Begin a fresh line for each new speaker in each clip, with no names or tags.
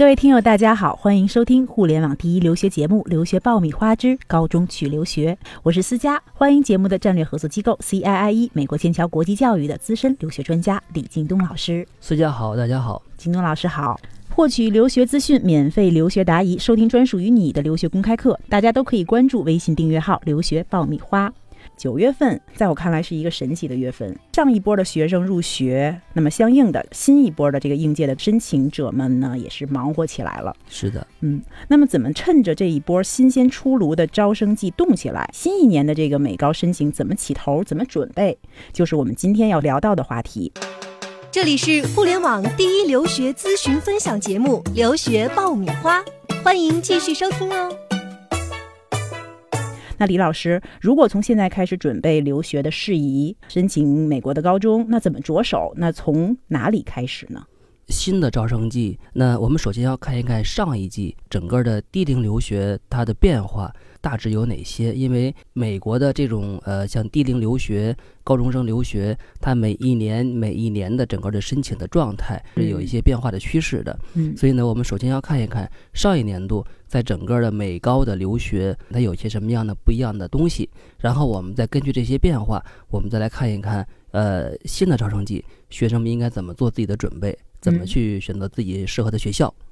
各位听友，大家好，欢迎收听互联网第一留学节目《留学爆米花之高中去留学》，我是思佳，欢迎节目的战略合作机构 CIIE 美国剑桥国际教育的资深留学专家李京东老师。
思佳好，大家好，
京东老师好。获取留学资讯，免费留学答疑，收听专属于你的留学公开课，大家都可以关注微信订阅号“留学爆米花”。九月份，在我看来是一个神奇的月份。上一波的学生入学，那么相应的新一波的这个应届的申请者们呢，也是忙活起来了。
是的，
嗯，那么怎么趁着这一波新鲜出炉的招生季动起来？新一年的这个美高申请怎么起头？怎么准备？就是我们今天要聊到的话题。
这里是互联网第一留学咨询分享节目《留学爆米花》，欢迎继续收听哦。
那李老师，如果从现在开始准备留学的事宜，申请美国的高中，那怎么着手？那从哪里开始呢？
新的招生季，那我们首先要看一看上一季整个的低龄留学它的变化。大致有哪些？因为美国的这种呃，像低龄留学、高中生留学，它每一年每一年的整个的申请的状态是有一些变化的趋势的。
嗯，
所以呢，我们首先要看一看上一年度在整个的美高的留学，它有些什么样的不一样的东西。然后我们再根据这些变化，我们再来看一看呃新的招生季，学生们应该怎么做自己的准备，怎么去选择自己适合的学校。
嗯，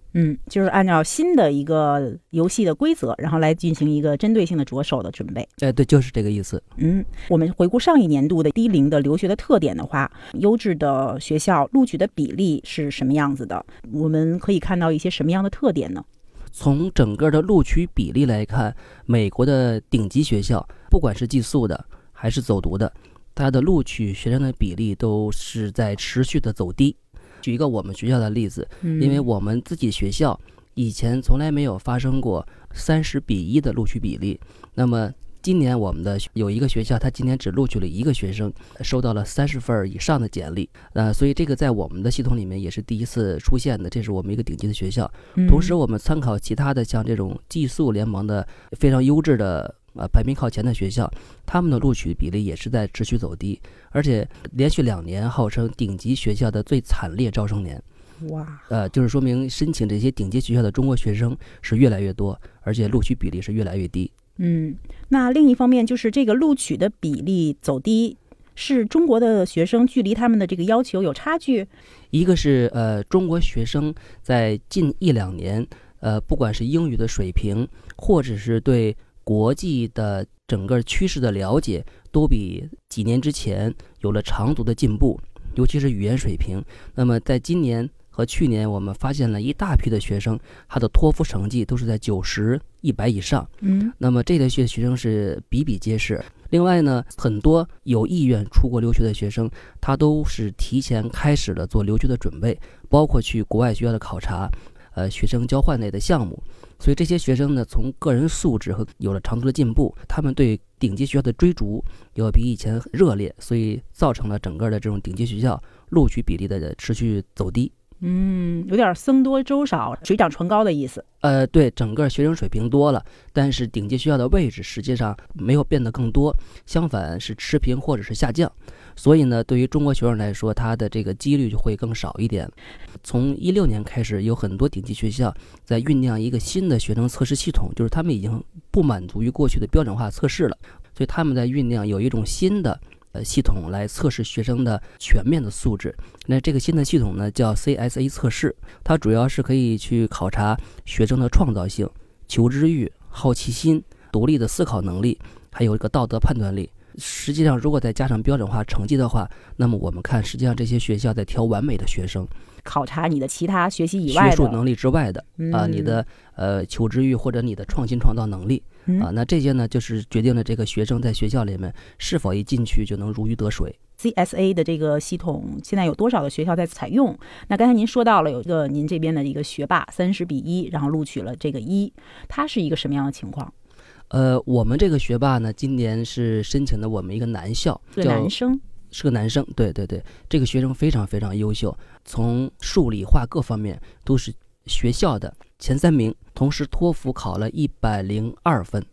就是按照新的一个游戏的规则，然后来进行一个针对性的着手的准备。
哎，对，就是这个意思。
嗯，我们回顾上一年度的低龄的留学的特点的话，优质的学校录取的比例是什么样子的？我们可以看到一些什么样的特点呢？
从整个的录取比例来看，美国的顶级学校，不管是寄宿的还是走读的，它的录取学生的比例都是在持续的走低。举一个我们学校的例子，因为我们自己学校以前从来没有发生过三十比一的录取比例。那么今年我们的有一个学校，他今年只录取了一个学生，收到了三十份以上的简历。呃，所以这个在我们的系统里面也是第一次出现的。这是我们一个顶级的学校。同时，我们参考其他的像这种寄宿联盟的非常优质的。呃，排名靠前的学校，他们的录取比例也是在持续走低，而且连续两年号称顶级学校的最惨烈招生年。
哇！
呃，就是说明申请这些顶级学校的中国学生是越来越多，而且录取比例是越来越低。
嗯，那另一方面就是这个录取的比例走低，是中国的学生距离他们的这个要求有差距。
一个是呃，中国学生在近一两年，呃，不管是英语的水平，或者是对国际的整个趋势的了解都比几年之前有了长足的进步，尤其是语言水平。那么在今年和去年，我们发现了一大批的学生，他的托福成绩都是在九十一百以上。
嗯，
那么这类学学生是比比皆是。另外呢，很多有意愿出国留学的学生，他都是提前开始了做留学的准备，包括去国外学校的考察，呃，学生交换类的项目。所以这些学生呢，从个人素质和有了长足的进步，他们对顶级学校的追逐要比以前热烈，所以造成了整个的这种顶级学校录取比例的持续走低。
嗯，有点僧多粥少，水涨船高的意思。
呃，对，整个学生水平多了，但是顶级学校的位置实际上没有变得更多，相反是持平或者是下降。所以呢，对于中国学生来说，他的这个几率就会更少一点。从一六年开始，有很多顶级学校在酝酿一个新的学生测试系统，就是他们已经不满足于过去的标准化测试了，所以他们在酝酿有一种新的。呃，系统来测试学生的全面的素质。那这个新的系统呢，叫 CSA 测试，它主要是可以去考察学生的创造性、求知欲、好奇心、独立的思考能力，还有一个道德判断力。实际上，如果再加上标准化成绩的话，那么我们看，实际上这些学校在挑完美的学生，
考察你的其他学习以外
学术能力之外的啊，你的呃求知欲或者你的创新创造能力啊，那这些呢，就是决定了这个学生在学校里面是否一进去就能如鱼得水。
CSA 的这个系统现在有多少的学校在采用？那刚才您说到了有一个您这边的一个学霸三十比一，然后录取了这个一，他是一个什么样的情况？
呃，我们这个学霸呢，今年是申请的我们一个男校，
叫男生，
是个男生。对对对，这个学生非常非常优秀，从数理化各方面都是学校的前三名，同时托福考了一百零二分，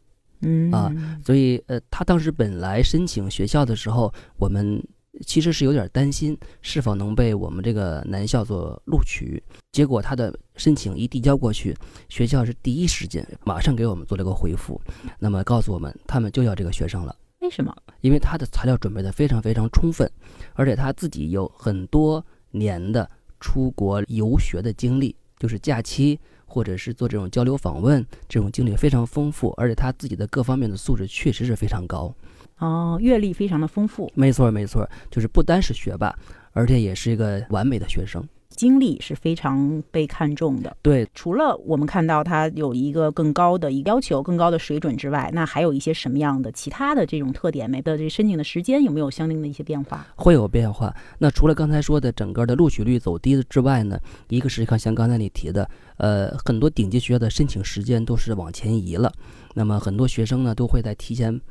嗯。
啊，所以呃，他当时本来申请学校的时候，我们其实是有点担心是否能被我们这个男校所录取。结果他的申请一递交过去，学校是第一时间马上给我们做了个回复，那么告诉我们他们就要这个学生了。
为什么？
因为他的材料准备的非常非常充分，而且他自己有很多年的出国游学的经历，就是假期或者是做这种交流访问，这种经历非常丰富，而且他自己的各方面的素质确实是非常高。
哦，阅历非常的丰富，
没错没错，就是不单是学霸，而且也是一个完美的学生。
经历是非常被看重的。
对，
除了我们看到他有一个更高的要求、更高的水准之外，那还有一些什么样的其他的这种特点没？的这申请的时间有没有相应的一些变化？
会有变化。那除了刚才说的整个的录取率走低之外呢，一个是看像刚才你提的，呃，很多顶级学校的申请时间都是往前移了。那么很多学生呢都会在提前。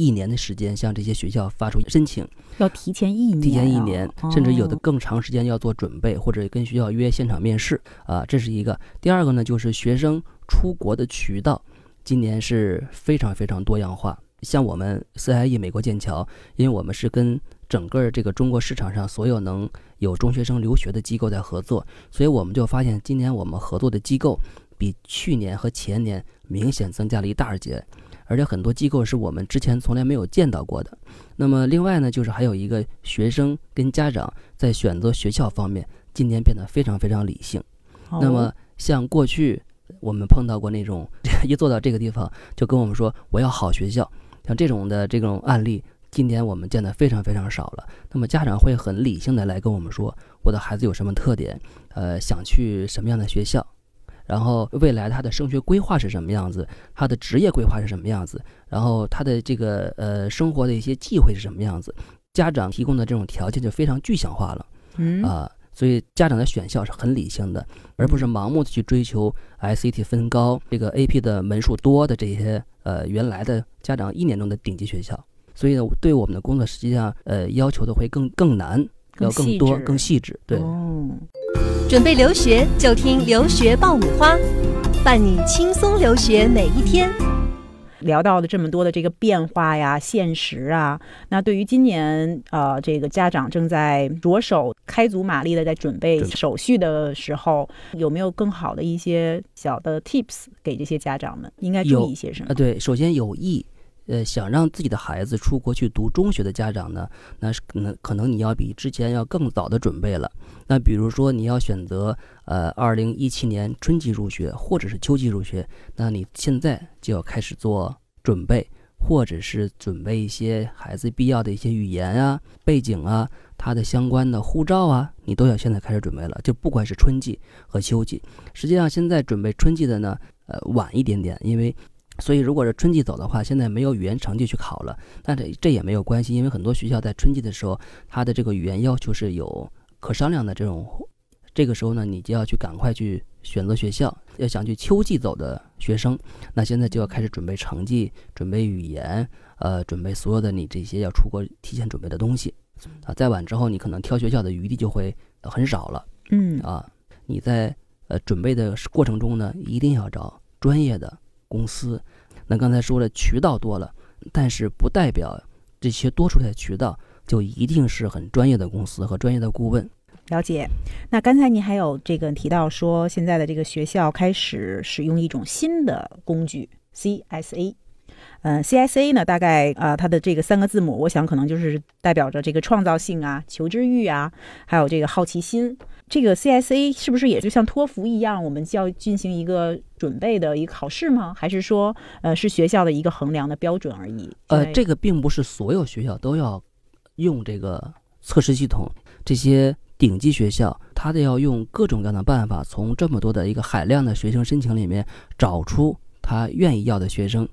一年的时间向这些学校发出申请，
要提前一年，
提前一年，甚至有的更长时间要做准备，或者跟学校约现场面试啊，这是一个。第二个呢，就是学生出国的渠道，今年是非常非常多样化。像我们 CIE 美国剑桥，因为我们是跟整个这个中国市场上所有能有中学生留学的机构在合作，所以我们就发现今年我们合作的机构比去年和前年明显增加了一大截。而且很多机构是我们之前从来没有见到过的。那么另外呢，就是还有一个学生跟家长在选择学校方面，今年变得非常非常理性。那么像过去我们碰到过那种 一坐到这个地方就跟我们说我要好学校，像这种的这种案例，今年我们见的非常非常少了。那么家长会很理性的来跟我们说，我的孩子有什么特点，呃，想去什么样的学校。然后未来他的升学规划是什么样子？他的职业规划是什么样子？然后他的这个呃生活的一些忌讳是什么样子？家长提供的这种条件就非常具象化了，
嗯
啊，所以家长的选校是很理性的，而不是盲目的去追求 SAT 分高、这个 AP 的门数多的这些呃原来的家长一年中的顶级学校。所以呢，对我们的工作实际上呃要求的会更更难，要更多更细致，对。
准备留学就听留学爆米花，伴你轻松留学每一天。
聊到了这么多的这个变化呀、现实啊，那对于今年呃，这个家长正在着手开足马力的在准备手续的时候，有没有更好的一些小的 tips 给这些家长们？应该注意一些什么？
啊，对，首先有意。呃，想让自己的孩子出国去读中学的家长呢，那是可能可能你要比之前要更早的准备了。那比如说你要选择呃，二零一七年春季入学或者是秋季入学，那你现在就要开始做准备，或者是准备一些孩子必要的一些语言啊、背景啊、他的相关的护照啊，你都要现在开始准备了。就不管是春季和秋季，实际上现在准备春季的呢，呃，晚一点点，因为。所以，如果是春季走的话，现在没有语言成绩去考了，但这这也没有关系，因为很多学校在春季的时候，它的这个语言要求是有可商量的这种。这个时候呢，你就要去赶快去选择学校。要想去秋季走的学生，那现在就要开始准备成绩、准备语言，呃，准备所有的你这些要出国提前准备的东西。啊，再晚之后，你可能挑学校的余地就会很少了。
嗯，
啊，你在呃准备的过程中呢，一定要找专业的。公司，那刚才说了渠道多了，但是不代表这些多出来的渠道就一定是很专业的公司和专业的顾问。
了解。那刚才您还有这个提到说，现在的这个学校开始使用一种新的工具 CSA。嗯，CSA 呢，大概啊，它的这个三个字母，我想可能就是代表着这个创造性啊、求知欲啊，还有这个好奇心。这个 CSA 是不是也就像托福一样，我们就要进行一个准备的一个考试吗？还是说，呃，是学校的一个衡量的标准而已？
呃，这个并不是所有学校都要用这个测试系统。这些顶级学校，它得要用各种各样的办法，从这么多的一个海量的学生申请里面找出他愿意要的学生。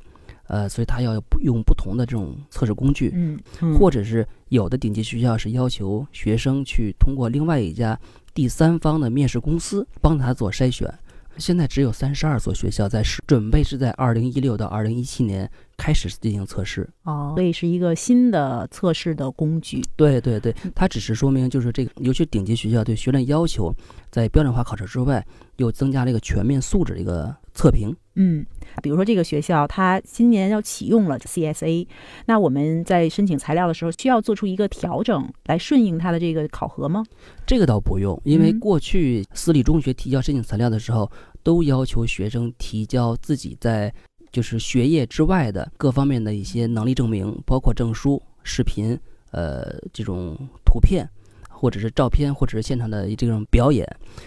呃，所以他要用不同的这种测试工具，
嗯，
或者是有的顶级学校是要求学生去通过另外一家第三方的面试公司帮他做筛选。现在只有三十二所学校在试准备，是在二零一六到二零一七年开始进行测试。
哦，所以是一个新的测试的工具。
对对对，它只是说明就是这个，尤其顶级学校对学生要求，在标准化考试之外，又增加了一个全面素质的一个测评。
嗯，比如说这个学校它今年要启用了 CSA，那我们在申请材料的时候需要做出一个调整来顺应它的这个考核吗？
这个倒不用，因为
嗯
过去私立中学提交申请材料的时候，都要求学生提交自己在就是学业之外的各方面的一些能力证明，包括证书、视频、呃这种图片，或者是照片，或者是现场的这种表演，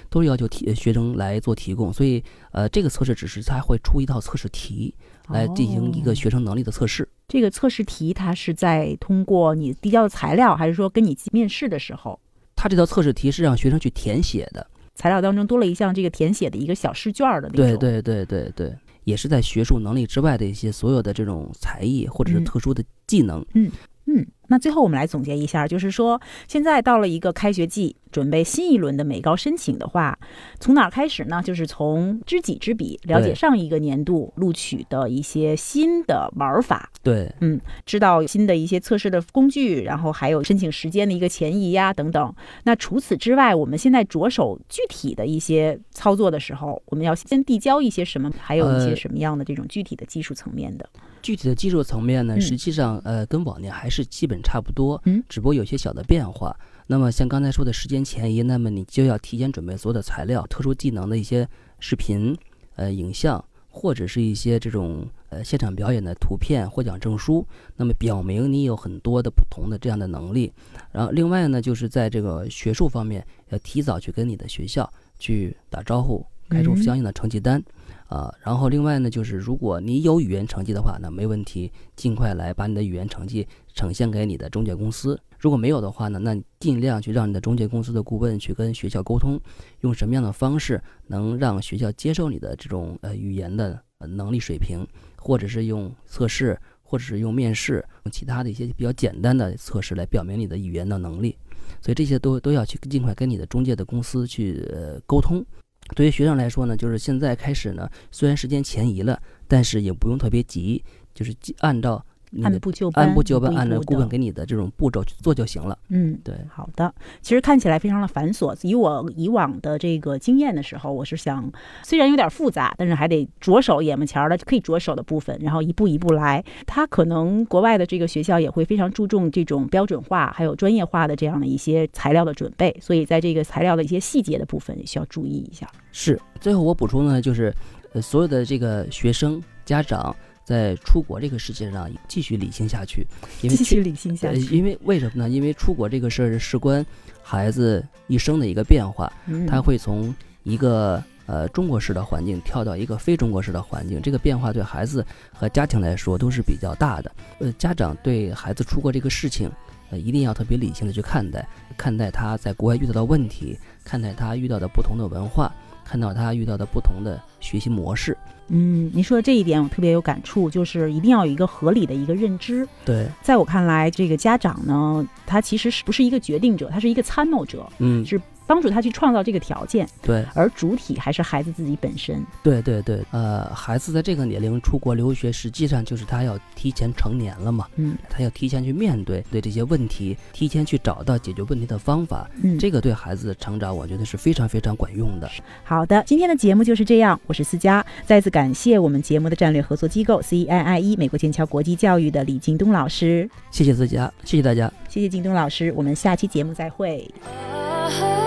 都是要求提学生来做提供。所以，呃，这个测试只是他会出一套测试题来进行一个
哦
学生能力的测试。
这个测试题它是在通过你递交的材料，还是说跟你面试的时候，
它这套测试题是让学生去填写的。
材料当中多了一项这个填写的一个小试卷儿的那种？
对对对对对，也是在学术能力之外的一些所有的这种才艺或者是
嗯
特殊的技能。
嗯，那最后我们来总结一下，就是说，现在到了一个开学季，准备新一轮的美高申请的话，从哪儿开始呢？就是从知己知彼，了解上一个年度录取的一些新的玩法，
对嗯
知道新的一些测试的工具，然后还有申请时间的一个前移呀等等。那除此之外，我们现在着手具体的一些操作的时候，我们要先递交一些什么，还有一些
呃
什么样的这种具体的技术层面的？
具体的技术层面呢，
嗯
实际上呃跟往年还是基本差不多，
嗯，
只不过有些小的变化。那么像刚才说的时间前移，那么你就要提前准备所有的材料、特殊技能的一些视频、呃影像，或者是一些这种呃现场表演的图片、获奖证书，那么表明你有很多的不同的这样的能力。然后另外呢，就是在这个学术方面，要提早去跟你的学校去打招呼，开出
嗯
相应的成绩单。啊，然后另外呢，就是如果你有语言成绩的话，那没问题，尽快来把你的语言成绩呈现给你的中介公司。如果没有的话呢，那尽量去让你的中介公司的顾问去跟学校沟通，用什么样的方式能让学校接受你的这种呃语言的能力水平，或者是用测试，或者是用面试，用其他的一些比较简单的测试来表明你的语言的能力。所以这些都都要去尽快跟你的中介的公司去呃沟通。对于学生来说呢，就是现在开始呢，虽然时间前移了，但是也不用特别急，就是按照
按部就班，
按部就班，按照顾问给你的这种步骤去做就行了。
嗯，
对，
好的。其实看起来非常的繁琐。以我以往的这个经验的时候，我是想，虽然有点复杂，但是还得着手眼巴前儿的可以着手的部分，然后一步一步来。它可能国外的这个学校也会非常注重这种标准化还有专业化的这样的一些材料的准备，所以在这个材料的一些细节的部分也需要注意一下。
是。最后我补充呢，就是呃，所有的这个学生家长在出国这个事情上继续理性下去，因为
继续理性下
呃，
去。
因为为什么呢？因为出国这个事儿事关孩子一生的一个变化，
嗯
他会从一个呃中国式的环境跳到一个非中国式的环境，这个变化对孩子和家庭来说都是比较大的。呃，家长对孩子出国这个事情，呃，一定要特别理性的去看待，看待他在国外遇到的问题，看待他遇到的不同的文化，看到他遇到的不同的学习模式。
嗯，您说的这一点我特别有感触，就是一定要有一个合理的一个认知。
对，
在我看来，这个家长呢，他其实是不是一个决定者，他是一个参谋者，
嗯，
是帮助他去创造这个条件，
对，
而主体还是孩子自己本身。
对对对，呃，孩子在这个年龄出国留学，实际上就是他要提前成年了嘛，
嗯
他要提前去面对对这些问题，提前去找到解决问题的方法，
嗯，
这个对孩子的成长，我觉得是非常非常管用的。
好的，今天的节目就是这样，我是思佳，再次感谢我们节目的战略合作机构 CIIE 美国剑桥国际教育的李京东老师，
谢谢思佳，谢谢大家。
谢谢京东老师，我们下期节目再会。
Oh